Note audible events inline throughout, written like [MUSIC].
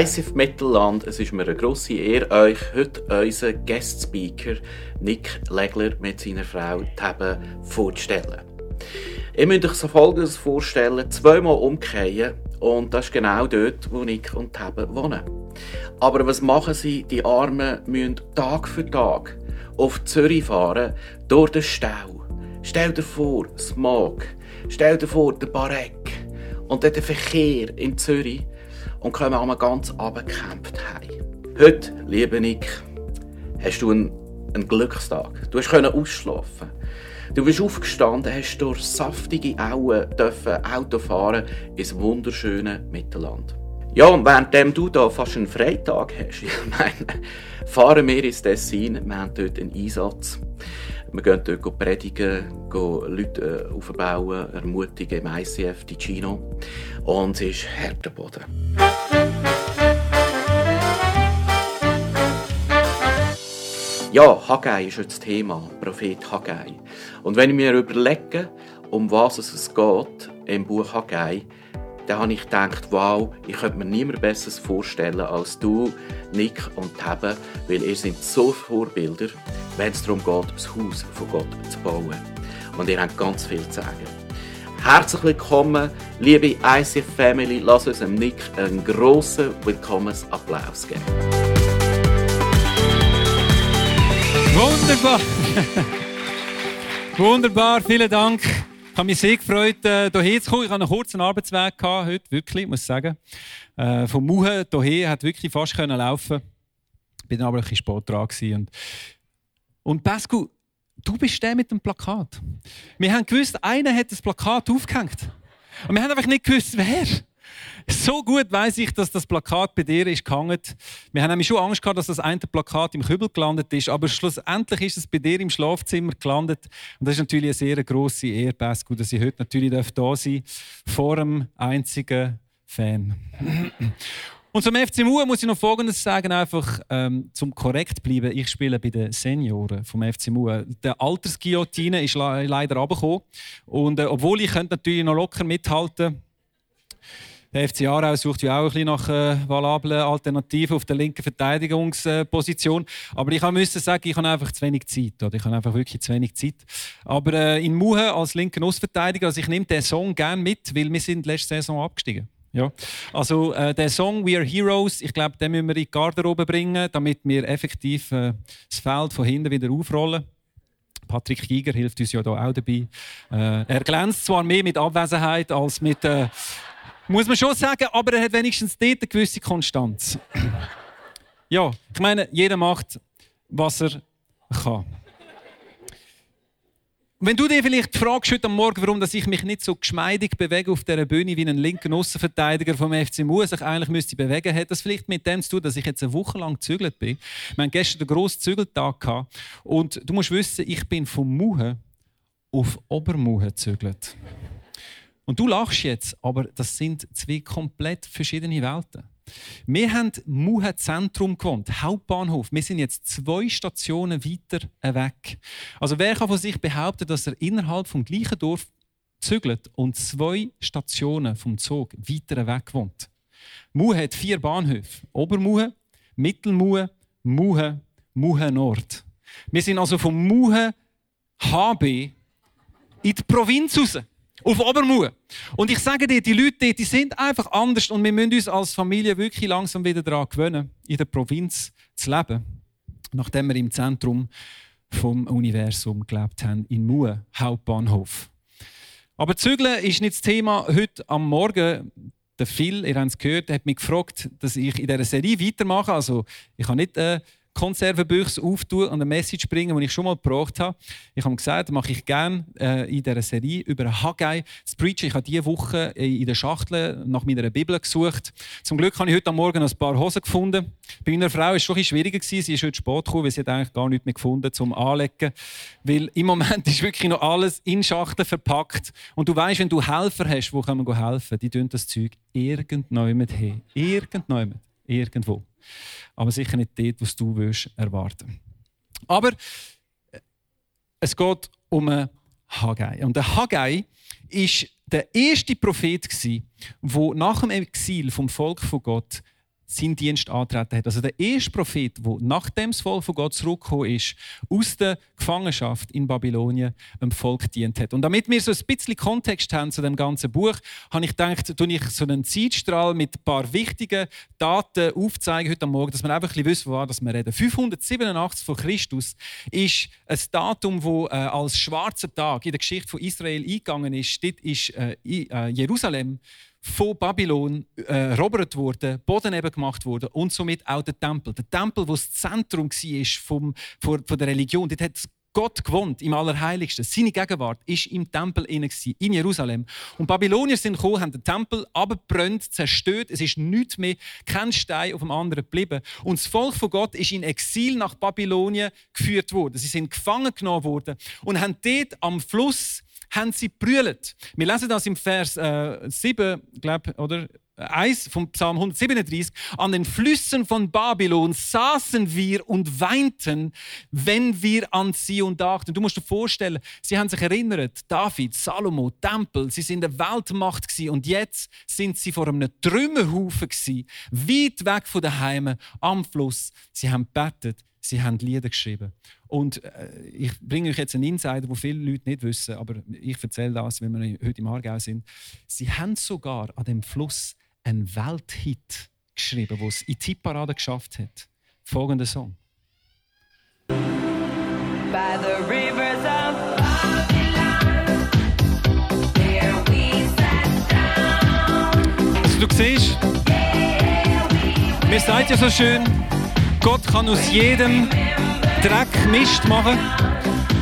ICF Mittelland, es ist mir eine grosse Ehre, euch heute unseren Guest Speaker Nick Legler mit seiner Frau Tebe vorzustellen. Ihr müsst euch so Folgendes vorstellen, zweimal umkehren und das ist genau dort, wo Nick und Tebe wohnen. Aber was machen sie? Die Armen müssen Tag für Tag auf Zürich fahren, durch den Stau. Stell dir vor, Smog. Stell dir vor, der Barek. Und dann der Verkehr in Zürich und kommen einmal ganz abgekämpft heim. Heute, liebe Nick, hast du einen, einen Glückstag. Du hast ausschlafen. Du bist aufgestanden, hast durch saftige Auen dürfen Auto fahren ins wunderschöne Mittelland. Ja, und währenddem du da fast einen Freitag hast, [LAUGHS] ich meine, fahren wir ins Tessin, wir haben dort einen Einsatz. Wir gehen dort predigen, gehen Leute äh, aufbauen, ermutigen im ICF Ticino. Und es ist harter Boden. Ja, Haggai ist jetzt das Thema, Prophet Haggai. Und wenn ich mir überlege, um was es geht im Buch Haggai, dann habe ich gedacht, wow, ich könnte mir niemand Besseres vorstellen als du, Nick und Tebe, weil ihr seid so Vorbilder, wenn es darum geht, das Haus von Gott zu bauen. Und ihr habt ganz viel zu sagen. Herzlich willkommen, liebe ICF Family. Lass uns Nick einen grossen Willkommensapplaus geben. Wunderbar! Wunderbar, vielen Dank. Ich habe mich sehr gefreut, äh, hierher zu kommen. Ich hatte einen kurzen Arbeitsweg heute, wirklich, muss ich sagen. Äh, vom Muhe hierher hat wirklich fast können laufen. Bin dann aber ein bisschen spät dran. Und, und Pascal, du bist der mit dem Plakat. Wir haben gewusst, einer hat das Plakat aufgehängt. Und wir haben einfach nicht gewusst, wer. So gut weiß ich, dass das Plakat bei dir ist gehangen. Wir haben nämlich schon Angst gehabt, dass das eine Plakat im Kübel gelandet ist, aber schlussendlich ist es bei dir im Schlafzimmer gelandet. Und das ist natürlich eine sehr grosse Ehre, Pascal, dass ich heute natürlich da sein darf, vor einem einzigen Fan. Und zum FC Mue muss ich noch Folgendes sagen, einfach ähm, zum korrekt bleiben. Ich spiele bei den Senioren vom FC Mue. Der Altersguillotine ist leider abgekommen. Und äh, obwohl ich natürlich noch locker mithalten der FC Aarau sucht ja auch ein bisschen nach äh, valablen Alternativen auf der linken Verteidigungsposition. Aber ich musste sagen, ich habe einfach zu wenig Zeit. Oder? Ich habe einfach wirklich zu wenig Zeit. Aber äh, in Muhe als linken Außenverteidiger, also ich nehme den Song gerne mit, weil wir sind letzte Saison abgestiegen. Ja. Also äh, der Song We Are Heroes, ich glaube, den müssen wir in die Garderobe bringen, damit wir effektiv äh, das Feld von hinten wieder aufrollen. Patrick Giger hilft uns ja da auch dabei. Äh, er glänzt zwar mehr mit Abwesenheit als mit äh, muss man schon sagen, aber er hat wenigstens dort eine gewisse Konstanz. [CLEARS THROAT] ja, ich meine, jeder macht, was er kann. Wenn du dir vielleicht fragst heute Morgen, warum dass ich mich nicht so geschmeidig bewege auf dieser Bühne wie ein linker Außenverteidiger vom FC Mu sich eigentlich müsste bewegen, hat das vielleicht mit dem zu tun, dass ich jetzt eine Woche lang gezügelt bin. Wir hatten gestern einen grossen Zügeltag gehabt. und du musst wissen, ich bin vom Muhe auf Obermuhe gezügelt. Und du lachst jetzt, aber das sind zwei komplett verschiedene Welten. Wir haben Muhe Zentrum gewohnt, Hauptbahnhof. Wir sind jetzt zwei Stationen weiter weg. Also wer kann von sich behaupten, dass er innerhalb vom gleichen Dorf zügelt und zwei Stationen vom Zug weiter weg wohnt? Muhe hat vier Bahnhöfe: Obermuhe, Mittelmuhe, Muhe, Muhe Nord. Wir sind also vom Muhe HB in die Provinz raus. Auf Obermuhe. Und ich sage dir, die Leute die sind einfach anders und wir müssen uns als Familie wirklich langsam wieder daran gewöhnen, in der Provinz zu leben. Nachdem wir im Zentrum vom Universum gelebt haben, in Muhe, Hauptbahnhof. Aber Zügeln ist nicht das Thema heute am Morgen. Der Phil, ihr habt es gehört, hat mich gefragt, dass ich in dieser Serie weitermache. Also, ich habe nicht äh, Konservenbüchse auftun und eine Message bringen, die ich schon mal gebraucht habe. Ich habe gesagt, das mache ich gerne äh, in dieser Serie über Haggai. Das Preacher, ich habe diese Woche in der Schachtel nach meiner Bibel gesucht. Zum Glück habe ich heute Morgen ein paar Hosen gefunden. Bei meiner Frau war es schon ein schwieriger. Sie ist heute spät gekommen, weil sie hat eigentlich gar nichts mehr gefunden zum Anlegen. Weil im Moment [LAUGHS] ist wirklich noch alles in Schachteln verpackt. Und du weißt, wenn du Helfer hast, wo kann man helfen? Die tun das Zeug irgendjemand hin. Irgendjemand. Irgendwo. Aber sicher nicht dort, was du willst erwarten. Aber äh, es geht um einen Haggai. Und der Haggai ist der erste Prophet, der nach dem Exil vom Volk von Gott seinen Dienst antreten hat. Also der erste Prophet, der nachdem das Volk von Gott zurückgekommen ist, aus der Gefangenschaft in Babylonien dem Volk dient hat. Und damit wir so ein bisschen Kontext haben zu dem ganzen Buch, habe ich gedacht, tue ich so einen Zeitstrahl mit ein paar wichtigen Daten aufzeigen heute Morgen, dass wir einfach ein bisschen wissen, was wir reden. 587 vor Christus ist ein Datum, wo äh, als schwarzer Tag in der Geschichte von Israel eingegangen ist. Dort ist äh, äh Jerusalem von Babylon äh, erobert wurde, Boden eben gemacht wurde und somit auch der Tempel. Der Tempel, wo das Zentrum war vom, von, von der Religion, dort hat Gott gewohnt im Allerheiligsten. Seine Gegenwart ist im Tempel in Jerusalem. Und Babylonier sind gekommen, haben den Tempel abgebrannt, zerstört. Es ist nichts mehr, kein Stein auf dem anderen geblieben. Und das Volk von Gott ist in Exil nach Babylonien geführt worden. Sie sind gefangen genommen worden und haben dort am Fluss haben sie brüllt. Wir lesen das im Vers äh, 7, glaube oder 1 vom Psalm 137. An den Flüssen von Babylon saßen wir und weinten, wenn wir an Zion dachten. Du musst dir vorstellen, sie haben sich erinnert, David, Salomo, Tempel, sie sind eine Weltmacht gewesen, und jetzt sind sie vor einem Trümmerhaufen gewesen, weit weg von daheim am Fluss. Sie haben betet, sie haben Lieder geschrieben. Und äh, ich bringe euch jetzt einen Insider, wo viele Leute nicht wissen, aber ich erzähle das, wenn wir heute im Aargau sind. Sie haben sogar an dem Fluss einen Welthit geschrieben, wo es in die Tipparade geschafft hat. Folgender Song. By the rivers of. Also du siehst, mir seid ja so schön, Gott kann aus jedem Dreck Mist machen.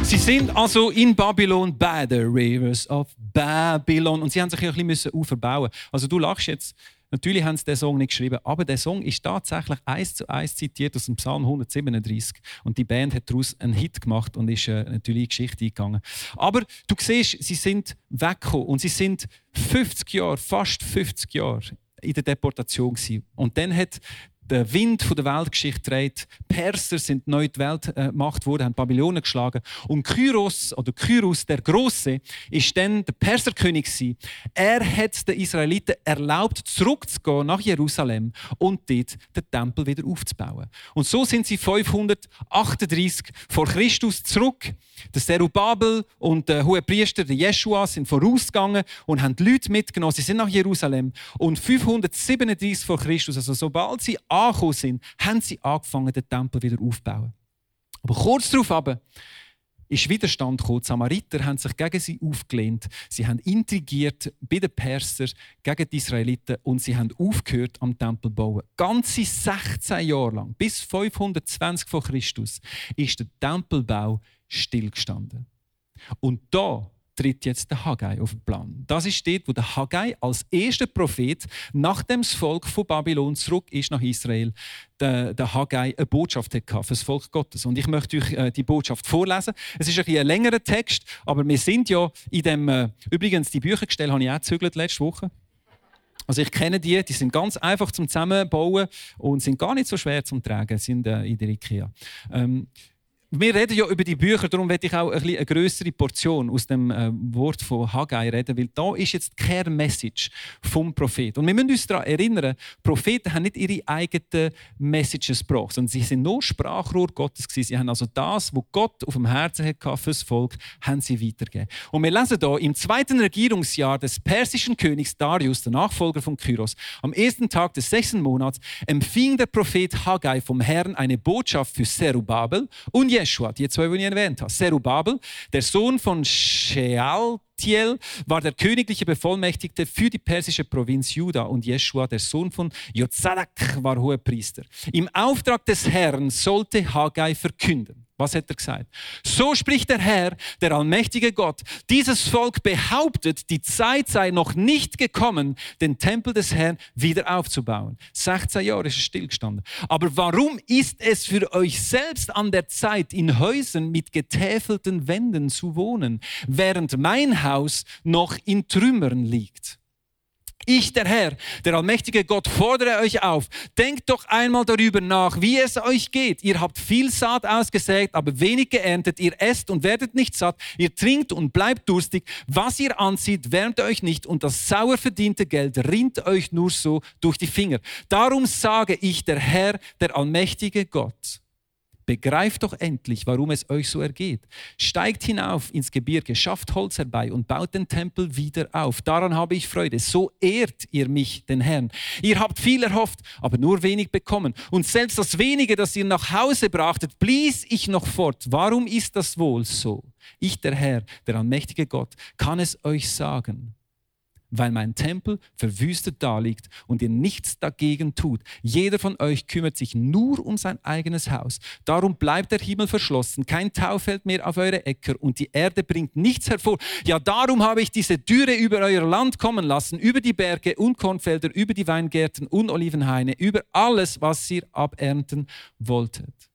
Sie sind also in Babylon by the rivers of Babylon und sie haben sich ein bisschen aufbauen. Also du lachst jetzt. Natürlich haben sie den Song nicht geschrieben, aber der Song ist tatsächlich eins zu eins zitiert aus dem Psalm 137 und die Band hat daraus einen Hit gemacht und ist äh, natürlich in die Geschichte eingegangen. Aber du siehst, sie sind weggekommen und sie sind 50 Jahre, fast 50 Jahre in der Deportation gewesen. Und dann hat der Wind der Weltgeschichte dreht. Perser sind neu die Weltmacht geworden, haben Babylonen geschlagen. Und Kyros oder Kyros der Große ist dann der Perserkönig. Er hat den Israeliten erlaubt, zurückzugehen nach Jerusalem und dort den Tempel wieder aufzubauen. Und so sind sie 538 vor Christus zurück. Der Serubabel und der hohe Priester, der Jeschua, sind vorausgegangen und haben die Leute mitgenommen. Sie sind nach Jerusalem. Und 537 vor Christus, also sobald sie angekommen sind, haben sie angefangen, den Tempel wieder aufzubauen. Aber kurz darauf aber ist Widerstand gekommen. Die Samariter haben sich gegen sie aufgelehnt. Sie haben intrigiert bei den Persern gegen die Israeliten und sie haben aufgehört am Tempel zu bauen. Ganze 16 Jahre lang, bis 520 vor Christus, ist der Tempelbau stillgestanden. Und da tritt jetzt der Haggai auf den Plan. Das ist dort, wo der Haggai als erster Prophet, nachdem das Volk von Babylon zurück ist nach Israel, der, der Haggai eine Botschaft hatte für das Volk Gottes. Und ich möchte euch äh, die Botschaft vorlesen. Es ist ein, ein längerer Text, aber wir sind ja in dem, äh, übrigens die Büchergestelle habe ich auch gezügelt letzte Woche. Also ich kenne die, die sind ganz einfach zum Zusammenbauen und sind gar nicht so schwer zum Tragen, sind äh, in der Ikea. Ähm, wir reden ja über die Bücher, darum werde ich auch ein eine größere Portion aus dem äh, Wort von Haggai reden, weil da ist jetzt die Care-Message vom Prophet. Und wir müssen uns daran erinnern, Propheten haben nicht ihre eigenen Messages gebracht, sondern sie sind nur Sprachrohr Gottes gewesen. Sie haben also das, was Gott auf dem Herzen hatte für das Volk, haben sie weitergegeben. Und wir lesen hier im zweiten Regierungsjahr des persischen Königs Darius, der Nachfolger von Kyros, am ersten Tag des sechsten Monats empfing der Prophet Haggai vom Herrn eine Botschaft für Zerubabel und Jeschua, die zwei, die ich erwähnt habe. Zerubabel, der Sohn von Shealtiel, war der königliche Bevollmächtigte für die persische Provinz Juda und Jeschua, der Sohn von Jozadak, war Hohepriester. Im Auftrag des Herrn sollte Haggai verkünden. Was hat er gesagt? So spricht der Herr, der allmächtige Gott. Dieses Volk behauptet, die Zeit sei noch nicht gekommen, den Tempel des Herrn wieder aufzubauen. 16 Jahre ist es stillgestanden. Aber warum ist es für euch selbst an der Zeit, in Häusern mit getäfelten Wänden zu wohnen, während mein Haus noch in Trümmern liegt? Ich, der Herr, der allmächtige Gott, fordere euch auf. Denkt doch einmal darüber nach, wie es euch geht. Ihr habt viel Saat ausgesägt, aber wenig geerntet. Ihr esst und werdet nicht satt. Ihr trinkt und bleibt durstig. Was ihr anzieht, wärmt euch nicht und das sauer verdiente Geld rinnt euch nur so durch die Finger. Darum sage ich, der Herr, der allmächtige Gott. Begreift doch endlich, warum es euch so ergeht. Steigt hinauf ins Gebirge, schafft Holz herbei und baut den Tempel wieder auf. Daran habe ich Freude. So ehrt ihr mich, den Herrn. Ihr habt viel erhofft, aber nur wenig bekommen. Und selbst das wenige, das ihr nach Hause brachtet, blies ich noch fort. Warum ist das wohl so? Ich, der Herr, der allmächtige Gott, kann es euch sagen weil mein Tempel verwüstet daliegt und ihr nichts dagegen tut. Jeder von euch kümmert sich nur um sein eigenes Haus. Darum bleibt der Himmel verschlossen, kein Tau fällt mehr auf eure Äcker und die Erde bringt nichts hervor. Ja, darum habe ich diese Dürre über euer Land kommen lassen, über die Berge und Kornfelder, über die Weingärten und Olivenhaine, über alles, was ihr abernten wolltet.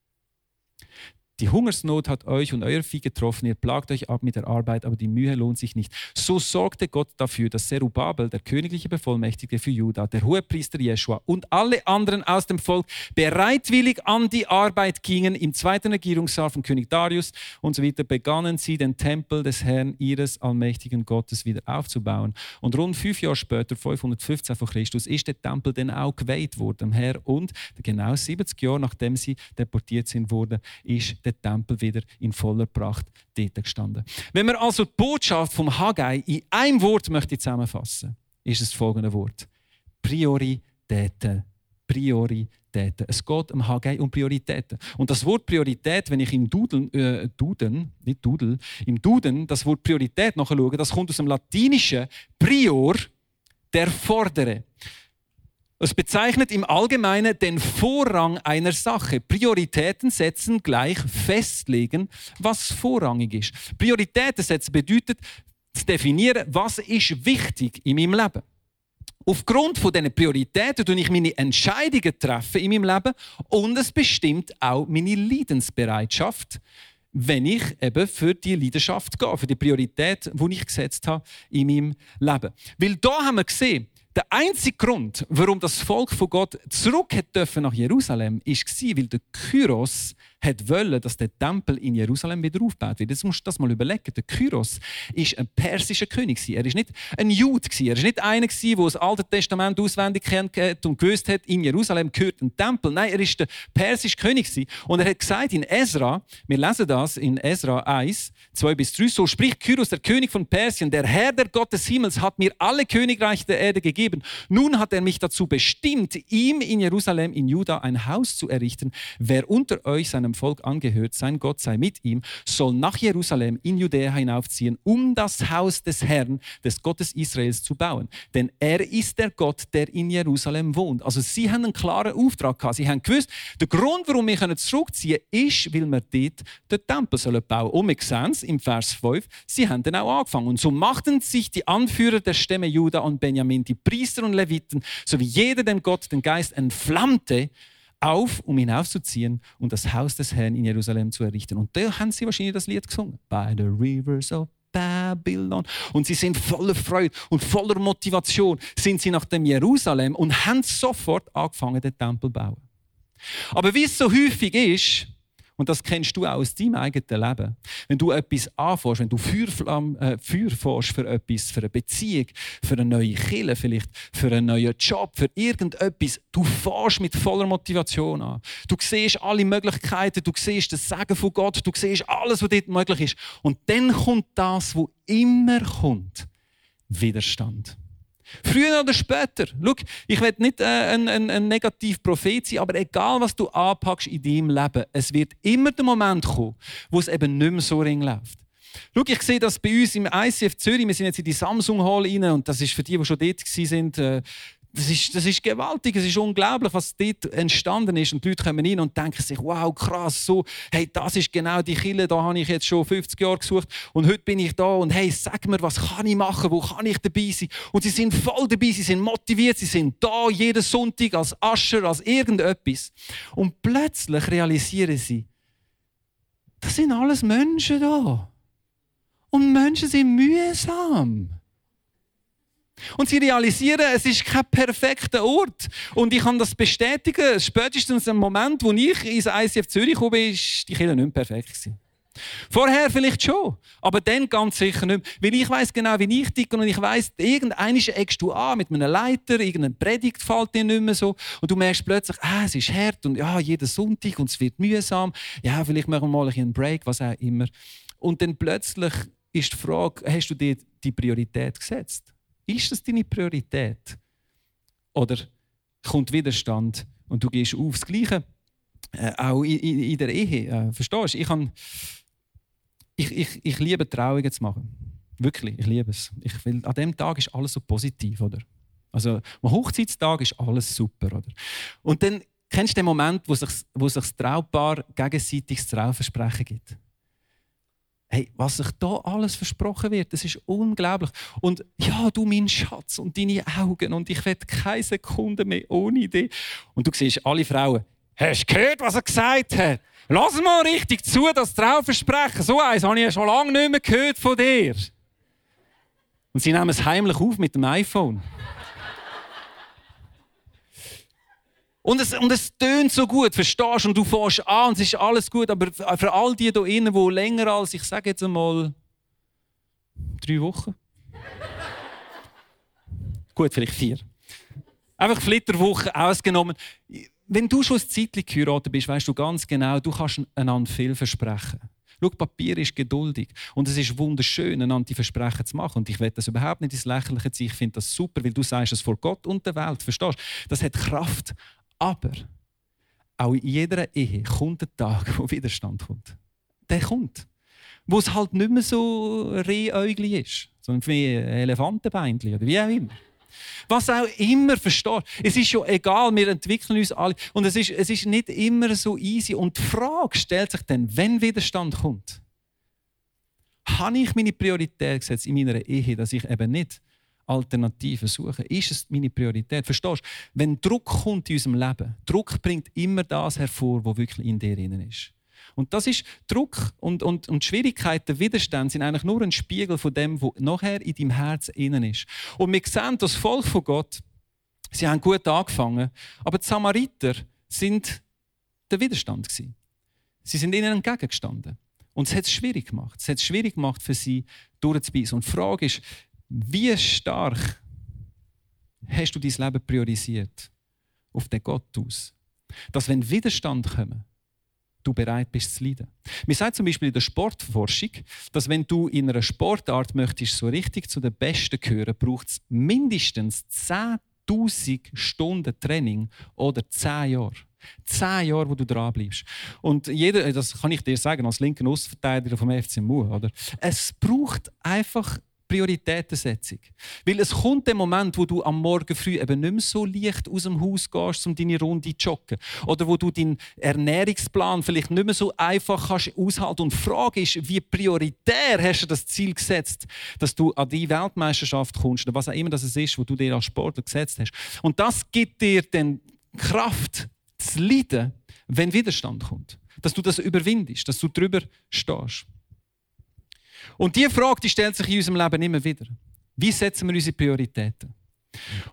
Die Hungersnot hat euch und euer Vieh getroffen, ihr plagt euch ab mit der Arbeit, aber die Mühe lohnt sich nicht. So sorgte Gott dafür, dass Zerubabel, der königliche Bevollmächtigte für Juda, der Hohepriester Jeschua und alle anderen aus dem Volk bereitwillig an die Arbeit gingen. Im zweiten Regierungsjahr von König Darius und so weiter begannen sie, den Tempel des Herrn ihres allmächtigen Gottes wieder aufzubauen. Und rund fünf Jahre später, 515 vor Christus, ist der Tempel dann auch geweiht worden, Herr. Und genau 70 Jahre nachdem sie deportiert sind, wurde, ist der Tempel wieder in voller Pracht dort gestanden. Wenn wir also die Botschaft vom Haggai in einem Wort möchte zusammenfassen, ist es folgende Wort: Prioritäten. Prioritäten. Es geht um Haggai um Prioritäten. Und das Wort Priorität, wenn ich im Duden, äh, Duden, nicht Dudel, im Duden das Wort Priorität nachschaue, das kommt aus dem Lateinischen Prior, der Vordere. Es bezeichnet im Allgemeinen den Vorrang einer Sache. Prioritäten setzen gleich festlegen, was vorrangig ist. Prioritäten setzen bedeutet zu definieren, was ist wichtig in meinem Leben. Aufgrund von diesen Prioritäten tue ich meine Entscheidungen treffen in meinem Leben und es bestimmt auch meine Leidensbereitschaft, wenn ich eben für die Leidenschaft gehe, für die Priorität, die ich gesetzt habe in meinem Leben. Weil da haben wir gesehen, der einzige Grund, warum das Volk von Gott zurück dürfen nach Jerusalem, war, weil der Kyros hat wollen, dass der Tempel in Jerusalem wieder aufgebaut wird. Jetzt musst du das mal überlegen. Der Kyros war ein persischer König. Er war nicht ein Jude. Er war nicht einer, der das Alte Testament auswendig kennt und gewusst hat, in Jerusalem gehört ein Tempel. Nein, er war der persische König. Und er hat gesagt in Ezra, wir lesen das in Ezra 1, 2 bis 3, so spricht Kyros, der König von Persien, der Herr der Gott des Himmels hat mir alle Königreiche der Erde gegeben. Nun hat er mich dazu bestimmt, ihm in Jerusalem, in Juda, ein Haus zu errichten. Wer unter euch seinem seinem Volk angehört, sein Gott sei mit ihm, soll nach Jerusalem in Judäa hinaufziehen, um das Haus des Herrn, des Gottes Israels zu bauen. Denn er ist der Gott, der in Jerusalem wohnt. Also sie haben einen klaren Auftrag gehabt. Sie haben gewusst, der Grund, warum wir zurückziehen können, ist, weil wir dort den Tempel sollen bauen Und wir sehen es im Vers 5, sie haben dann auch angefangen. Und so machten sich die Anführer der Stämme Juda und Benjamin, die Priester und Leviten, sowie jeder, dem Gott den Geist entflammte, auf, um hinaufzuziehen und das Haus des Herrn in Jerusalem zu errichten. Und da haben sie wahrscheinlich das Lied gesungen. By the rivers of Babylon. Und sie sind voller Freude und voller Motivation sind sie nach dem Jerusalem und haben sofort angefangen, den Tempel zu bauen. Aber wie es so häufig ist, und das kennst du auch aus deinem eigenen Leben. Wenn du etwas anfährst, wenn du Feuer, äh, für etwas, für eine Beziehung, für eine neue Kille vielleicht, für einen neuen Job, für irgendetwas, du fährst mit voller Motivation an. Du siehst alle Möglichkeiten, du siehst das Sagen von Gott, du siehst alles, was dort möglich ist. Und dann kommt das, wo immer kommt, Widerstand. Früher oder später. Schau, ich will nicht äh, ein, ein, ein negativ Prophet sein, aber egal, was du anpackst in deinem Leben, es wird immer der Moment kommen, wo es eben nicht mehr so ring läuft. Schau, ich sehe das bei uns im ICF Zürich. Wir sind jetzt in die Samsung Hall rein und das ist für die, die schon dort waren, äh, das ist, das ist gewaltig, es ist unglaublich, was dort entstanden ist. Und die Leute kommen rein und denken sich, wow, krass, so, hey, das ist genau die Kille, da habe ich jetzt schon 50 Jahre gesucht und heute bin ich da und hey, sag mir, was kann ich machen, wo kann ich dabei sein? Und sie sind voll dabei, sie sind motiviert, sie sind da jeden Sonntag als Ascher, als irgendetwas. Und plötzlich realisieren sie, das sind alles Menschen da. Und Menschen sind mühsam. Und sie realisieren, es ist kein perfekter Ort. Und ich kann das bestätigen. Spätestens im Moment, wo ich ins ICF Zürich kam, war die Kirche nicht perfekt. Gewesen. Vorher vielleicht schon, aber dann ganz sicher nicht. Weil ich weiß genau, wie ich ticke und ich weiß, irgendeine eckst du an mit einem Leiter, irgendeine Predigt fällt dir nicht mehr so und du merkst plötzlich, ah, es ist hart und ja, jeden Sonntag und es wird mühsam. Ja, vielleicht machen wir mal einen Break, was auch immer. Und dann plötzlich ist die Frage, hast du dir die Priorität gesetzt? Ist das deine Priorität? Oder kommt Widerstand und du gehst aufs Gleiche? Äh, auch in, in, in, der Ehe. Äh, verstehst du? Ich, ich, ich, ich liebe Trauungen zu machen. Wirklich, ich liebe es. Ich will, an dem Tag ist alles so positiv, oder? Also, am Hochzeitstag ist alles super, oder? Und dann kennst du den Moment, wo sich, wo sich das Traupaar gegenseitig das Trauversprechen gibt. Hey, was sich da alles versprochen wird, das ist unglaublich. Und ja, du mein Schatz und deine Augen und ich werde keine Sekunde mehr ohne dich. Und du siehst alle Frauen, hast du gehört, was er gesagt hat? Lass mal richtig zu, das Trauversprechen. So eins habe ich ja schon lange nicht mehr gehört von dir. Und sie nehmen es heimlich auf mit dem iPhone. Und es, und es tönt so gut, verstehst du? Und du fährst an und es ist alles gut. Aber für all die hier innen, die länger als, ich sage jetzt einmal, drei Wochen. [LAUGHS] gut, vielleicht vier. Einfach Flitterwoche ausgenommen. Wenn du schon ein Zeitlich geheiratet bist, weißt du ganz genau, du kannst einander viel versprechen. Schau, Papier ist geduldig. Und es ist wunderschön, einander die Versprechen zu machen. Und ich will das überhaupt nicht ins Lächerliche ziehen. Ich finde das super, weil du sagst es vor Gott und der Welt. Verstehst du? Das hat Kraft. Aber auch in jeder Ehe kommt ein Tag, wo Widerstand kommt. Der kommt. Wo es halt nicht mehr so Rehäugli ist, sondern wie ein Elefantenbeinchen oder wie auch immer. Was auch immer, versteht. Es ist schon egal, wir entwickeln uns alle. Und es ist, es ist nicht immer so easy. Und die Frage stellt sich dann, wenn Widerstand kommt, habe ich meine Priorität gesetzt in meiner Ehe, dass ich eben nicht Alternativen suchen. Ist es meine Priorität? Verstehst du? Wenn Druck kommt in unserem Leben, Druck bringt immer das hervor, was wirklich in dir drin ist. Und das ist Druck und, und, und Schwierigkeiten, Widerstand sind eigentlich nur ein Spiegel von dem, was nachher in deinem Herz innen ist. Und wir sehen, das Volk von Gott, sie haben gut angefangen, aber die Samariter sind der Widerstand gewesen. Sie sind ihnen entgegengestanden. Und es hat es schwierig gemacht. Es hat es schwierig gemacht für sie, durchzubeißen. Und die Frage ist, wie stark hast du dein Leben priorisiert auf den Gott aus? Dass, wenn Widerstand kommt, du bereit bist zu leiden. Wir sagen zum Beispiel in der Sportforschung, dass wenn du in einer Sportart möchtest, so richtig zu den Besten gehören, braucht es mindestens 10.000 Stunden Training oder 10 Jahre. Zehn Jahre, wo du dran bleibst. Und jeder, das kann ich dir sagen, als linker Außenverteidiger vom FC Mur, oder? Es braucht einfach Prioritätensetzung. Weil es kommt der Moment, wo du am Morgen früh eben nicht mehr so leicht aus dem Haus gehst, um deine Runde zu joggen. Oder wo du deinen Ernährungsplan vielleicht nicht mehr so einfach kannst aushalten. Und die Frage ist, wie prioritär hast du das Ziel gesetzt, dass du an die Weltmeisterschaft kommst, oder was auch immer das ist, wo du dir als Sportler gesetzt hast. Und das gibt dir dann Kraft zu leiden, wenn Widerstand kommt. Dass du das überwindest, dass du drüber stehst. Und diese Frage die stellt sich in unserem Leben immer wieder. Wie setzen wir unsere Prioritäten?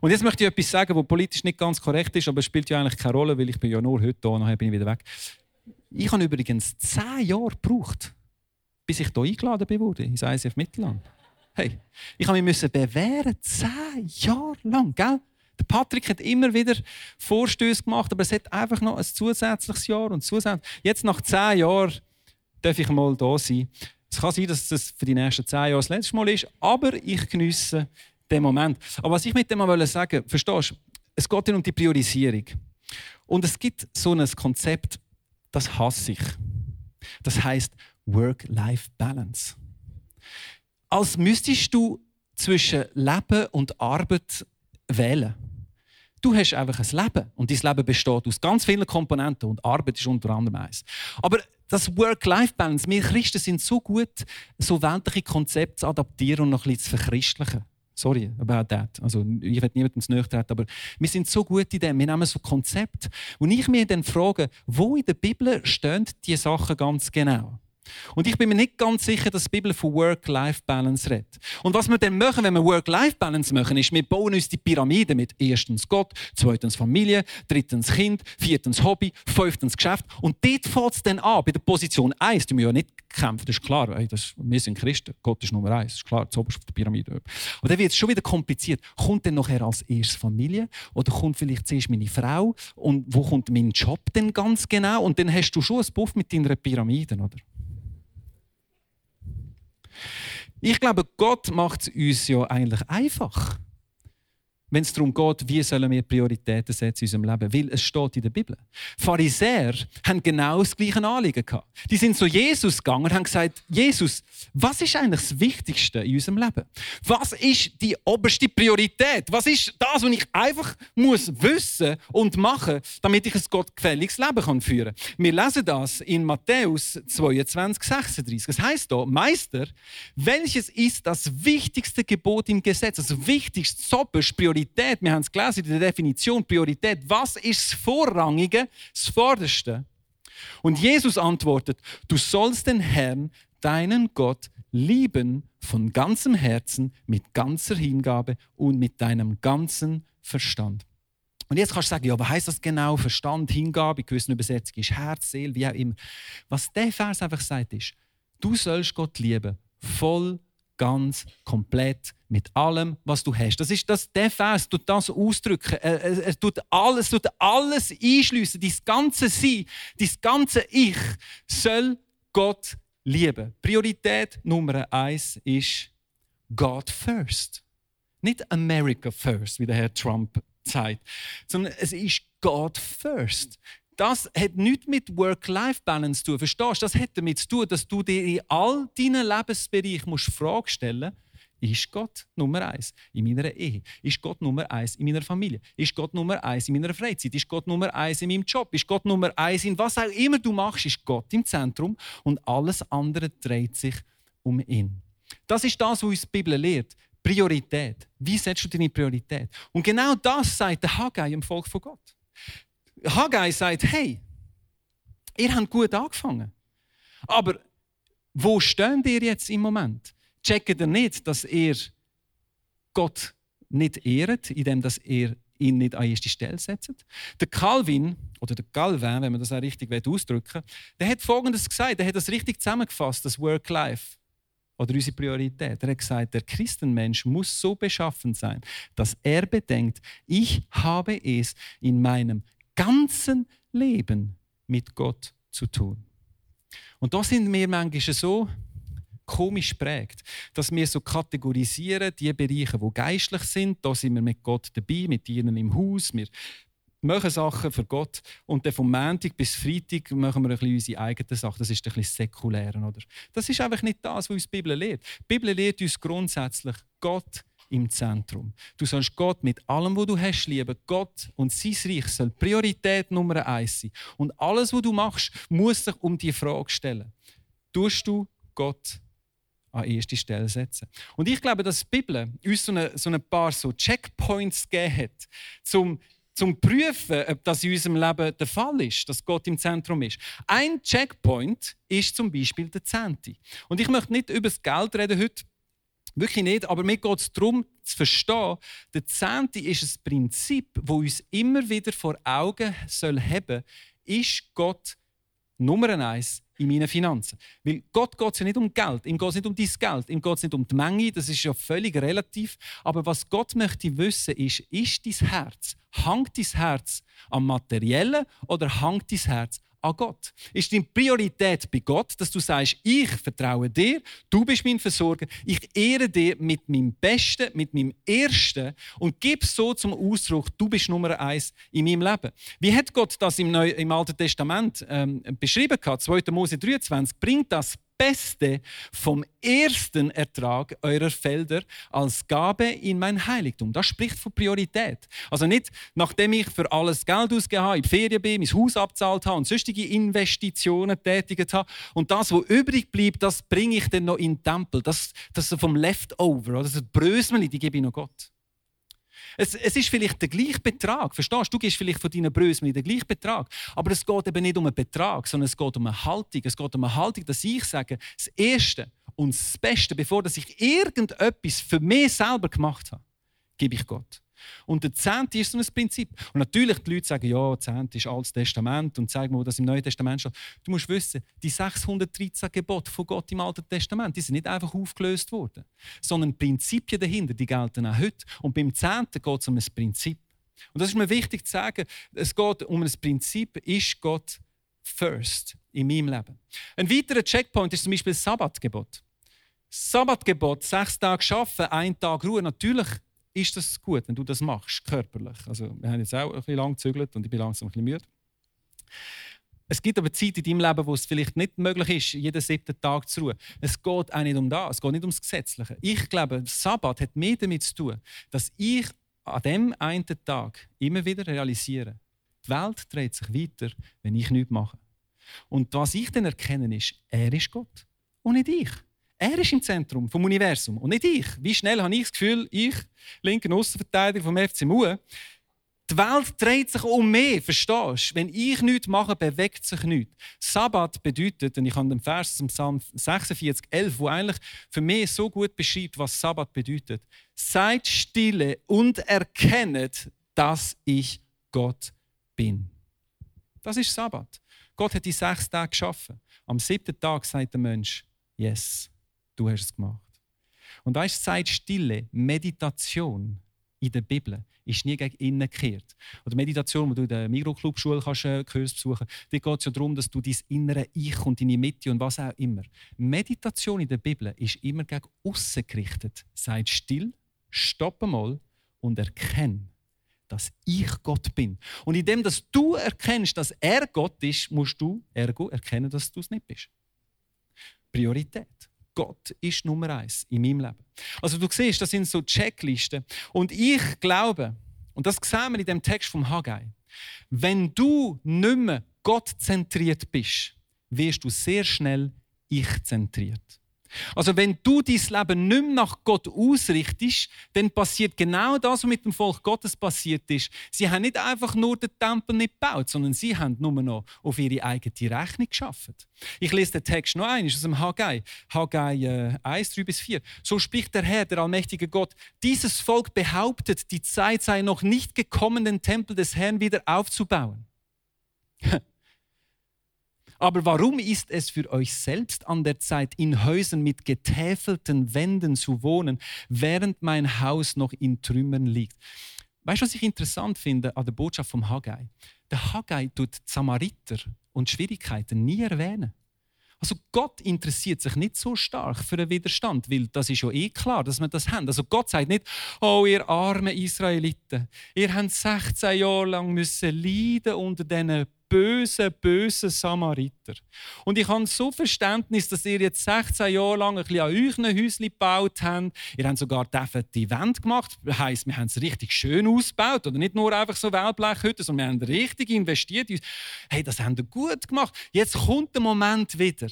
Und jetzt möchte ich etwas sagen, was politisch nicht ganz korrekt ist, aber spielt ja eigentlich keine Rolle, weil ich bin ja nur heute da nachher bin ich wieder weg. Ich habe übrigens zehn Jahre gebraucht, bis ich hier eingeladen wurde ins ICF Mittelland. Hey, ich habe mich bewähren, zehn Jahre lang, gell? Der Patrick hat immer wieder Vorstöße gemacht, aber es hat einfach noch ein zusätzliches Jahr und zusätzlich. Jetzt nach zehn Jahren darf ich mal da sein. Es kann sein, dass das für die nächsten zehn Jahre das letzte Mal ist, aber ich genieße dem Moment. Aber was ich mit dem mal sagen verstehst du, es geht ja um die Priorisierung. Und es gibt so ein Konzept, das hasse ich. Das heißt Work-Life-Balance. Als müsstest du zwischen Leben und Arbeit wählen. Du hast einfach ein Leben und dein Leben besteht aus ganz vielen Komponenten und Arbeit ist unter anderem eins. Aber das Work-Life-Balance, wir Christen sind so gut, so weltliche Konzepte zu adaptieren und noch ein bisschen zu verchristlichen. Sorry about that. Also, ich will niemandem zu treten, aber wir sind so gut in dem. Wir nehmen so Konzept. Und ich mir dann frage, wo in der Bibel stehen diese Sachen ganz genau? Und ich bin mir nicht ganz sicher, dass die Bibel von Work-Life-Balance redet. Und was wir dann machen, wenn wir Work-Life-Balance machen, ist, wir bauen uns die Pyramide mit erstens Gott, zweitens Familie, drittens Kind, viertens Hobby, fünftens Geschäft. Und dort fängt es dann an, bei der Position 1. Du musst ja nicht kämpfen, das ist klar. Ey, das, wir sind Christen, Gott ist Nummer 1, das ist klar, das oberste auf der Pyramide. Und dann wird es schon wieder kompliziert. Kommt dann nachher als erstes Familie? Oder kommt vielleicht zuerst meine Frau? Und wo kommt mein Job denn ganz genau? Und dann hast du schon ein Buff mit deiner Pyramide, oder? Ich glaube, Gott macht es uns ja eigentlich einfach wenn es darum geht, wie sollen wir Prioritäten setzen in unserem Leben. Weil es steht in der Bibel. Pharisäer haben genau das gleiche Anliegen gehabt. Die sind zu Jesus gegangen und haben gesagt, Jesus, was ist eigentlich das Wichtigste in unserem Leben? Was ist die oberste Priorität? Was ist das, was ich einfach muss wissen und machen, damit ich ein gottgefälliges Leben kann führen kann? Wir lesen das in Matthäus 22, 36. Es heißt da, Meister, welches ist das wichtigste Gebot im Gesetz? Das wichtigste, das oberste Priorität Priorität, wir haben es gelesen in der Definition, Priorität, was ist das Vorrangige, das Vorderste? Und Jesus antwortet, du sollst den Herrn, deinen Gott, lieben von ganzem Herzen, mit ganzer Hingabe und mit deinem ganzen Verstand. Und jetzt kannst du sagen, ja, was heißt das genau? Verstand, Hingabe, in gewissen Übersetzungen ist Herz, Seele, wie auch immer. Was der Vers einfach sagt, ist, du sollst Gott lieben, voll ganz komplett mit allem, was du hast. Das ist das, der Vers tut das ausdrücken. Er, er, er tut alles, tut alles einschliessen. Dein ganze Sein, dein ganze Ich soll Gott lieben. Priorität Nummer eins ist God first. Nicht America first, wie der Herr Trump sagt, sondern es ist God first das hat nichts mit Work-Life-Balance zu tun. Verstehst du? Das hat damit zu tun, dass du dir in all deinen Lebensbereichen musst Fragen stellen ist Gott Nummer eins in meiner Ehe? Ist Gott Nummer eins in meiner Familie? Ist Gott Nummer eins in meiner Freizeit? Ist Gott Nummer eins in meinem Job? Ist Gott Nummer eins in was auch immer du machst? Ist Gott im Zentrum und alles andere dreht sich um ihn. Das ist das, was uns die Bibel lehrt. Priorität. Wie setzt du deine Priorität? Und genau das sagt der Haggai im Volk von Gott. Haggai sagt, hey, ihr habt gut angefangen. Aber wo steht ihr jetzt im Moment? Checkt ihr nicht, dass ihr Gott nicht ehrt, indem ihr ihn nicht an erste Stelle setzt? Der Calvin, oder der Calvin, wenn man das auch richtig ausdrücken will, der hat Folgendes gesagt, der hat das richtig zusammengefasst, das Work-Life oder unsere Priorität. Er hat gesagt, der Christenmensch muss so beschaffen sein, dass er bedenkt, ich habe es in meinem ganzen Leben mit Gott zu tun. Und da sind wir manchmal so komisch prägt, dass wir so kategorisieren, die Bereiche, die geistlich sind, da sind wir mit Gott dabei, mit ihnen im Haus, wir machen Sachen für Gott und dann vom Montag bis Freitag machen wir ein bisschen unsere eigenen Sachen. Das ist ein bisschen säkulär, oder? Das ist einfach nicht das, was uns die Bibel lehrt. Die Bibel lehrt uns grundsätzlich, Gott im Zentrum. Du sollst Gott mit allem, was du hast, lieben. Gott und sein Reich soll Priorität Nummer eins sein. Und alles, was du machst, muss sich um die Frage stellen. Tust du Gott an erste Stelle setzen. Und ich glaube, dass die Bibel uns so, eine, so ein paar so Checkpoints gegeben hat, zum zum prüfen, ob das in unserem Leben der Fall ist, dass Gott im Zentrum ist. Ein Checkpoint ist zum Beispiel der Zehnte. Und ich möchte nicht über das Geld reden heute, Wirklich nicht, aber mir geht es darum, zu verstehen, der Zehnte ist ein Prinzip, das uns immer wieder vor Augen soll haben, ist Gott Nummer eins in meinen Finanzen. Weil Gott geht es ja nicht um Geld, ihm geht es nicht um dein Geld, ihm geht es nicht um die Menge, das ist ja völlig relativ. Aber was Gott möchte wissen, ist, ist dein Herz, hängt dein Herz am Materiellen oder hängt dein Herz an Gott? Ist deine Priorität bei Gott, dass du sagst, ich vertraue dir, du bist mein Versorger, ich ehre dir mit meinem Besten, mit meinem Ersten und gib so zum Ausdruck, du bist Nummer eins in meinem Leben. Wie hat Gott das im, Neu im Alten Testament ähm, beschrieben? 2. Mose 23 bringt das Beste vom ersten Ertrag eurer Felder als Gabe in mein Heiligtum. Das spricht von Priorität. Also nicht, nachdem ich für alles Geld ausgegeben habe, in Ferien bin, mein Haus abzahlt habe und sonstige Investitionen tätigt habe und das, was übrig bleibt, das bringe ich dann noch in den Tempel. Das, das ist vom Leftover, das ist Brösmeli, die gebe ich noch Gott. Es, es, ist vielleicht der gleiche Betrag. Verstehst du? Du gibst vielleicht von deinen Bröseln den gleichen Betrag. Aber es geht eben nicht um einen Betrag, sondern es geht um eine Haltung. Es geht um eine Haltung, dass ich sage, das Erste und das Beste, bevor ich irgendetwas für mich selber gemacht habe, gebe ich Gott. Und der Zehnte ist so ein Prinzip. Und natürlich, die Leute sagen, ja, Zehnte ist Altes Testament und zeigen mir, das im Neuen Testament steht. Du musst wissen, die 613 Gebote von Gott im Alten Testament, die sind nicht einfach aufgelöst worden, sondern Prinzipien dahinter, die gelten auch heute. Und beim Zehnten geht es um ein Prinzip. Und das ist mir wichtig zu sagen, es geht um ein Prinzip, ist Gott first in meinem Leben. Ein weiterer Checkpoint ist zum Beispiel das Sabbatgebot. Sabbatgebot, sechs Tage arbeiten, ein Tag Ruhe. Natürlich ist das gut, wenn du das machst, körperlich. Also, wir haben jetzt auch ein bisschen lang gezügelt und ich bin langsam ein bisschen müde. Es gibt aber Zeit in deinem Leben, wo es vielleicht nicht möglich ist, jeden siebten Tag zu ruhen. Es geht auch nicht um das, es geht nicht ums Gesetzliche. Ich glaube, Sabbat hat mehr damit zu tun, dass ich an dem einen Tag immer wieder realisiere, die Welt dreht sich weiter, wenn ich nichts mache. Und was ich dann erkenne, ist, er ist Gott und nicht ich. Er ist im Zentrum vom Universum und nicht ich. Wie schnell habe ich das Gefühl, ich, linker Außenverteidiger vom FC Mue, die Welt dreht sich um mich, verstehst du? Wenn ich nichts mache, bewegt sich nichts. Sabbat bedeutet, und ich habe den Vers zum Psalm 46, 11, wo eigentlich für mich so gut beschreibt, was Sabbat bedeutet. Seid stille und erkennet, dass ich Gott bin. Das ist Sabbat. Gott hat die sechs Tage geschaffen. Am siebten Tag sagt der Mensch, yes, du hast es gemacht. Und da ist Zeit Stille, Meditation in der Bibel ist nie gegen innen gekehrt. Oder Meditation, wo du in der Mikroclub-Schule äh, Kurs besuchen kannst, geht es ja darum, dass du dein innere Ich und deine Mitte und was auch immer. Meditation in der Bibel ist immer gegen außen gerichtet. Seid still, stopp mal und erkenn, dass ich Gott bin. Und indem dass du erkennst, dass er Gott ist, musst du ergo erkennen, dass du es nicht bist. Priorität. Gott ist Nummer eins in meinem Leben. Also du siehst, das sind so Checklisten. Und ich glaube, und das sehen wir in dem Text vom Haggai, wenn du nicht mehr Gott zentriert bist, wirst du sehr schnell ich zentriert. Also wenn du dein Leben nicht mehr nach Gott ausrichtest, dann passiert genau das, was mit dem Volk Gottes passiert ist. Sie haben nicht einfach nur den Tempel nicht gebaut, sondern sie haben nur noch auf ihre eigene Rechnung geschaffen. Ich lese den Text noch einmal aus dem Haggai, Haggai äh, 1, 3 bis 4. So spricht der Herr, der allmächtige Gott, dieses Volk behauptet, die Zeit sei noch nicht gekommen, den Tempel des Herrn wieder aufzubauen. [LAUGHS] Aber warum ist es für euch selbst an der Zeit, in Häusern mit getäfelten Wänden zu wohnen, während mein Haus noch in Trümmern liegt? Weißt du, was ich interessant finde an der Botschaft vom Haggai? Der Haggai tut Samariter und Schwierigkeiten nie erwähnen. Also Gott interessiert sich nicht so stark für den Widerstand, weil das ist ja eh klar, dass wir das haben. Also Gott sagt nicht, oh ihr armen Israeliten, ihr habt 16 Jahre lang müssen leiden unter diesen bösen, bösen Samariter. Und ich habe so Verständnis, dass ihr jetzt 16 Jahre lang ein bisschen an euren Häuschen gebaut habt. Ihr habt sogar die Wände gemacht. Das heisst, wir haben es richtig schön ausgebaut. Oder nicht nur einfach so Wellblechhütten, sondern wir haben richtig investiert. Hey, das haben wir gut gemacht. Jetzt kommt der Moment wieder,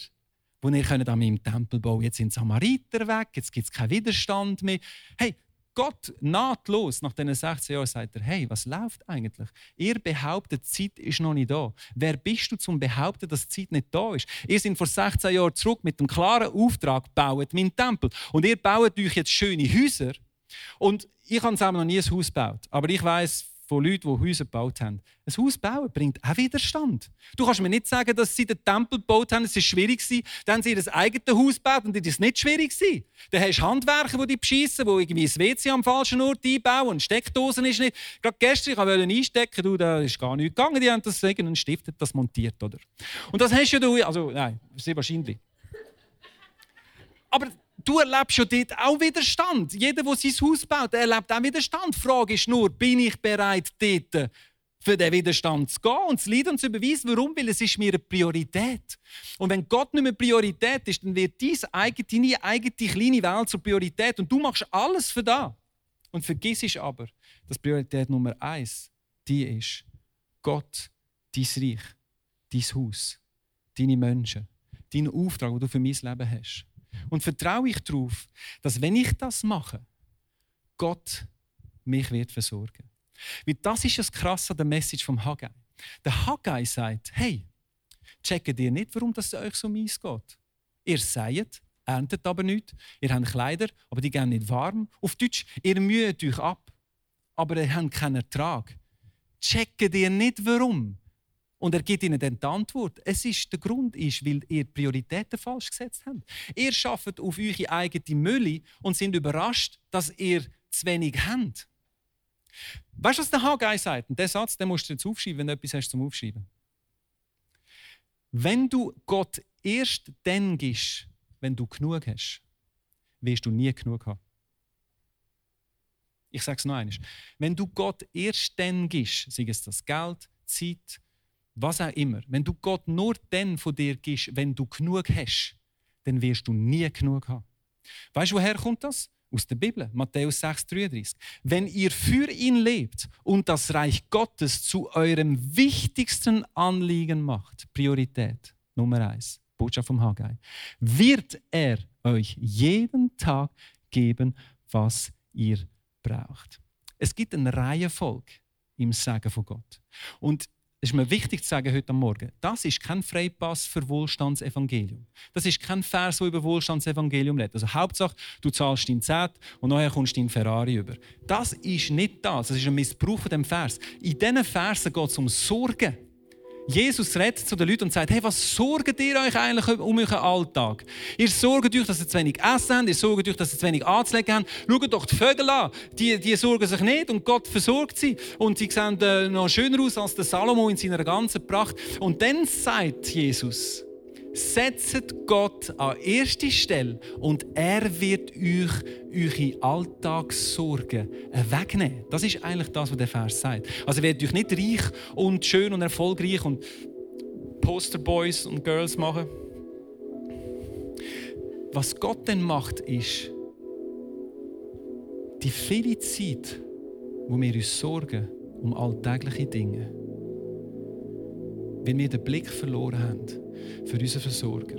wo ihr an meinem Tempel bauen. Jetzt sind Samariter weg, jetzt gibt es keinen Widerstand mehr. Hey, Gott nahtlos nach diesen 16 Jahren sagt er, hey, was läuft eigentlich? Ihr behauptet, die Zeit ist noch nicht da. Wer bist du zum behaupten, dass die Zeit nicht da ist? Ihr seid vor 16 Jahren zurück mit dem klaren Auftrag, baut meinen Tempel. Und ihr baut euch jetzt schöne Häuser. Und ich habe selber noch nie ein Haus gebaut. Aber ich weiß von Leuten, die Häuser gebaut haben. Ein Haus bauen bringt auch Widerstand. Du kannst mir nicht sagen, dass sie den Tempel gebaut haben, es war schwierig. Dann haben sie ihr eigenes Haus gebaut und das ist nicht schwierig. Dann hast du Handwerker, die dich beschissen, die irgendwie ein WC am falschen Ort einbauen und Steckdosen ist nicht. Gerade gestern, ich wollte einstecken, du, da ist gar nichts gegangen. Die haben das irgendeinen Stift das montiert, oder? Und das hast du, also nein, sehr wahrscheinlich. Aber du erlebst schon dort auch Widerstand. Jeder, der sein Haus baut, erlebt auch Widerstand. Die Frage ist nur, bin ich bereit, dort für den Widerstand zu gehen und zu leiden und zu beweisen, warum? Weil es ist mir eine Priorität. Und wenn Gott nicht mehr Priorität ist, dann wird deine eigene, eigene kleine Welt zur Priorität und du machst alles für das. Und vergiss aber, dass Priorität Nummer eins die ist Gott, dein Reich, dein Haus, deine Menschen, deinen Auftrag, den du für mein Leben hast. Und vertraue ich darauf, dass wenn ich das mache, Gott mich wird versorgen. Weil das ist das Krasse an der Message vom Haggai. Der Haggai sagt, hey, checkt ihr nicht, warum das euch so mies geht? Ihr seid, erntet aber nichts, ihr habt Kleider, aber die gehen nicht warm. Auf Deutsch, ihr müht euch ab, aber ihr habt keinen Ertrag. Checkt ihr nicht, warum? Und er gibt ihnen dann die Antwort. Es ist, der Grund ist, weil ihr Prioritäten falsch gesetzt habt. Ihr schafft auf eure eigene Mülle und sind überrascht, dass ihr zu wenig habt. Weißt du, was der Haggai sagt? Und der Satz, den musst du jetzt aufschreiben, wenn du etwas hast zum Aufschreiben. Wenn du Gott erst dann gibst, wenn du genug hast, wirst du nie genug haben. Ich sage es noch einmal. Wenn du Gott erst dann gibst, sei es das Geld, Zeit, was auch immer, wenn du Gott nur dann von dir gibst, wenn du genug hast, dann wirst du nie genug haben. Weißt du, woher kommt das? Aus der Bibel, Matthäus 6,33. Wenn ihr für ihn lebt und das Reich Gottes zu eurem wichtigsten Anliegen macht, Priorität Nummer eins, Botschaft vom Haggai, wird er euch jeden Tag geben, was ihr braucht. Es gibt eine Reihenfolge im Sagen von Gott. Und es ist mir wichtig zu sagen heute Morgen, das ist kein Freipass für Wohlstandsevangelium. Das ist kein Vers, der über Wohlstandsevangelium redet. Also Hauptsache, du zahlst dein Zett und nachher kommst du dein Ferrari über. Das ist nicht das. Das ist ein Missbrauch von dem Vers. In diesen Versen geht es um Sorgen. Jesus redet zu den Leuten und sagt, hey, was sorgt ihr euch eigentlich um euren Alltag? Ihr sorgt euch, dass ihr zu wenig Essen habt, ihr sorgt euch, dass ihr zu wenig anzulegen habt. Schaut doch die Vögel an, die, die sorgen sich nicht und Gott versorgt sie. Und sie sehen äh, noch schöner aus als der Salomo in seiner ganzen Pracht. Und dann sagt Jesus, setzt Gott an erste Stelle und er wird euch eure Alltagssorgen wegnehmen. Das ist eigentlich das, was der Vers sagt. Also er wird euch nicht reich und schön und erfolgreich und Posterboys und Girls machen. Was Gott dann macht, ist, die viele Zeit, wo wir uns sorgen um alltägliche Dinge, weil wir den Blick verloren haben für unseren Versorger.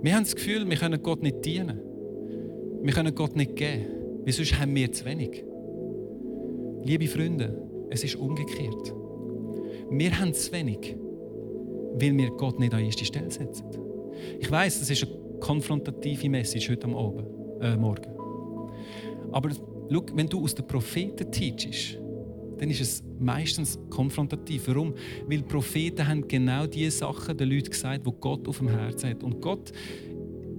Wir haben das Gefühl, wir können Gott nicht dienen. Wir können Gott nicht geben, weil sonst haben wir zu wenig. Liebe Freunde, es ist umgekehrt. Wir haben zu wenig, weil wir Gott nicht an erste Stelle setzen. Ich weiß, das ist eine konfrontative Message heute am Abend, äh, Morgen. Aber schau, wenn du aus den Propheten teachst, dann ist es meistens konfrontativ. Warum? Weil Propheten haben genau diese Sachen den Leuten gesagt, wo Gott auf dem Herzen hat. Und Gott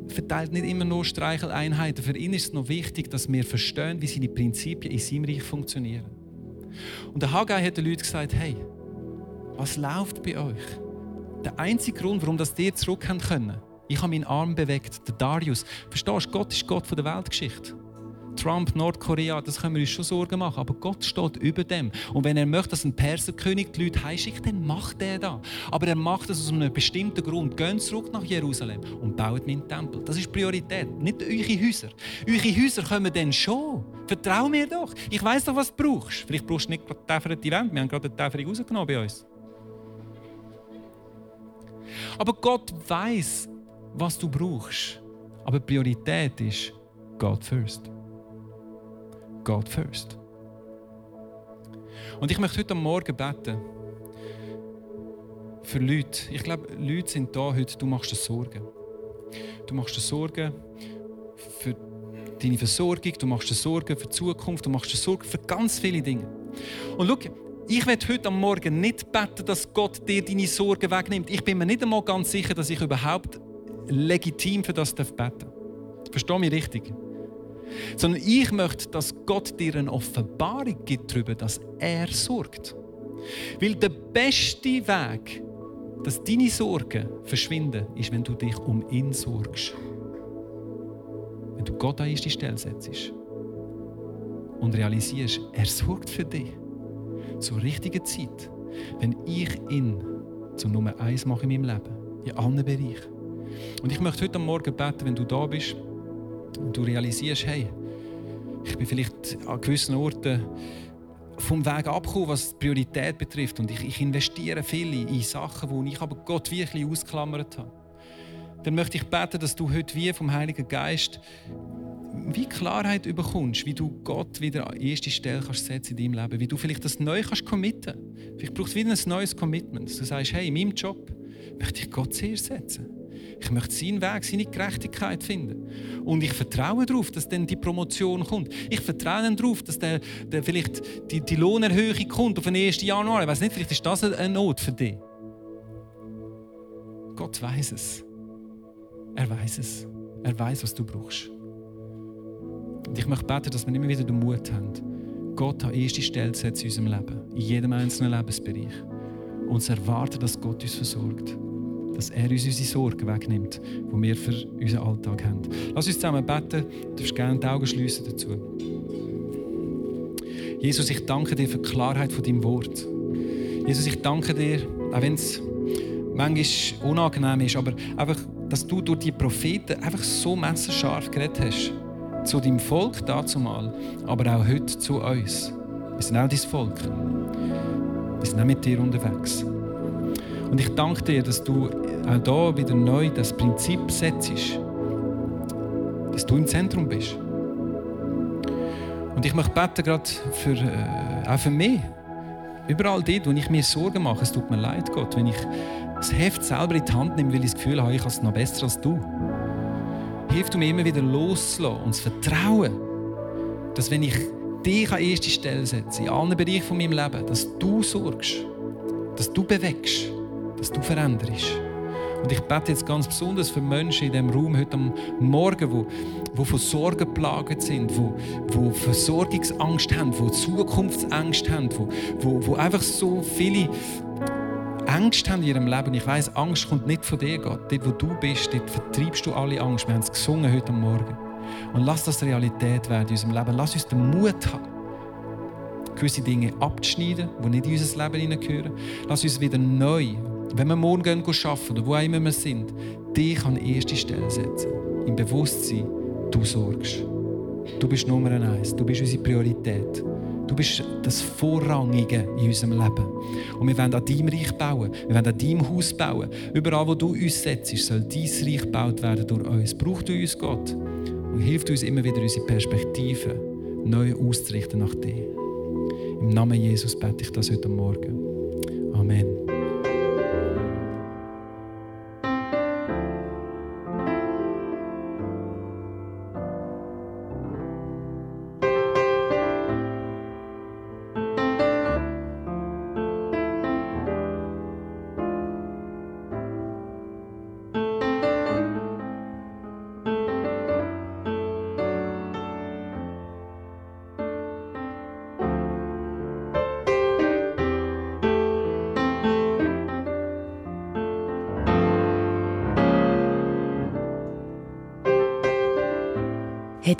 verteilt nicht immer nur Streicheleinheiten. Für ihn ist es noch wichtig, dass wir verstehen, wie seine Prinzipien in seinem Reich funktionieren. Und der Haggai hat den Leuten gesagt, hey, was läuft bei euch? Der einzige Grund, warum das ihr zurück können, ich habe meinen Arm bewegt, der Darius. Verstehst du, Gott ist Gott von der Weltgeschichte. Trump, Nordkorea, das können wir uns schon Sorgen machen. Aber Gott steht über dem. Und wenn er möchte, dass ein Perserkönig die Leute heimschickt, dann macht er das. Aber er macht das aus einem bestimmten Grund. Geht zurück nach Jerusalem und baut meinen Tempel. Das ist Priorität, nicht eure Häuser. Eure Häuser kommen dann schon. Vertrau mir doch. Ich weiß doch, was du brauchst. Vielleicht brauchst du nicht gerade die Wand. Wir haben gerade die Täferung rausgenommen bei uns. Aber Gott weiß, was du brauchst. Aber Priorität ist God first. God first. Und ich möchte heute Morgen beten für Leute. Ich glaube, Leute sind da heute, du machst dir Sorgen. Du machst dir Sorgen für deine Versorgung, du machst dir Sorgen für die Zukunft, du machst dir Sorgen für ganz viele Dinge. Und schau, ich werde heute am Morgen nicht beten, dass Gott dir deine Sorgen wegnimmt. Ich bin mir nicht einmal ganz sicher, dass ich überhaupt legitim für das beten darf. Verstehe mich richtig? Sondern ich möchte, dass Gott dir eine Offenbarung gibt darüber, dass er sorgt. Weil der beste Weg, dass deine Sorgen verschwinden, ist, wenn du dich um ihn sorgst. Wenn du Gott an erste Stelle setzt und realisierst, er sorgt für dich zur richtigen Zeit, wenn ich ihn zur Nummer eins mache in meinem Leben, in allen Bereichen. Und ich möchte heute Morgen beten, wenn du da bist und du realisierst, hey, ich bin vielleicht an gewissen Orten vom Weg abgekommen, was die Priorität betrifft. Und ich, ich investiere viel in Sachen, wo ich aber Gott wirklich ausklammert habe. Dann möchte ich beten, dass du heute wie vom Heiligen Geist wie Klarheit bekommst, wie du Gott wieder an erste Stelle kannst setzen in deinem Leben, wie du vielleicht das neu kannst committen. Vielleicht brauchst du wieder ein neues Commitment. Du sagst, hey, in meinem Job möchte ich Gott zuerst setzen. Ich möchte seinen Weg, seine Gerechtigkeit finden. Und ich vertraue darauf, dass dann die Promotion kommt. Ich vertraue darauf, dass der, der vielleicht die, die Lohnerhöhung kommt auf den 1. Januar. Ich weiß nicht, vielleicht ist das eine Not für dich. Gott weiß es. Er weiß es. Er weiß, was du brauchst. Und ich möchte beten, dass wir immer wieder den Mut haben, Gott an erste Stelle zu setzen in unserem Leben, in jedem einzelnen Lebensbereich. Und zu erwarten, dass Gott uns versorgt. Dass er uns unsere Sorgen wegnimmt, die wir für unseren Alltag haben. Lass uns zusammen beten. Du darfst gerne die Augen schließen dazu. Jesus, ich danke dir für die Klarheit von deinem Wort. Jesus, ich danke dir, auch wenn es manchmal unangenehm ist, aber einfach, dass du durch die Propheten einfach so messerscharf geredet hast zu deinem Volk dazumal, aber auch heute zu uns. Wir sind auch dein Volk. Wir sind auch mit dir unterwegs. Und ich danke dir, dass du auch da wieder neu das Prinzip setzt, dass du im Zentrum bist. Und ich möchte beten gerade für, äh, auch für mich. Überall dort, wo ich mir Sorgen mache, es tut mir leid, Gott, wenn ich das Heft selber in die Hand nehme, weil ich das Gefühl habe, ich habe es noch besser als du hilft mir immer wieder loszulassen und zu vertrauen, dass wenn ich dich an erste Stelle setze, in allen Bereichen von meinem Leben, dass du sorgst, dass du bewegst, dass du veränderst. Und ich bete jetzt ganz besonders für Menschen in diesem Raum heute am Morgen, wo, wo von Sorgen geplagt sind, wo, wo Versorgungsangst haben, wo Zukunftsängste haben, wo, wo, wo einfach so viele Angst haben in ihrem Leben. Ich weiß, Angst kommt nicht von dir, Gott. Dort, wo du bist, dort vertreibst du alle Angst. Wir haben es gesungen heute Morgen. Und lass das Realität werden in unserem Leben. Lass uns den Mut haben, gewisse Dinge abzuschneiden, die nicht in unser Leben hineingehören. Lass uns wieder neu, wenn wir morgen arbeiten oder wo auch immer wir sind, dich an die erste Stelle setzen. Im Bewusstsein, du sorgst. Du bist Nummer eins. Du bist unsere Priorität. Du bist das Vorrangige in unserem Leben. Und wir wollen an deinem Reich bauen. Wir wollen an deinem Haus bauen. Überall, wo du uns setzt, soll dein Reich gebaut werden durch uns. Braucht du uns, Gott. Und hilft uns immer wieder, unsere Perspektive neu auszurichten nach dir. Im Namen Jesus bete ich das heute Morgen. Amen.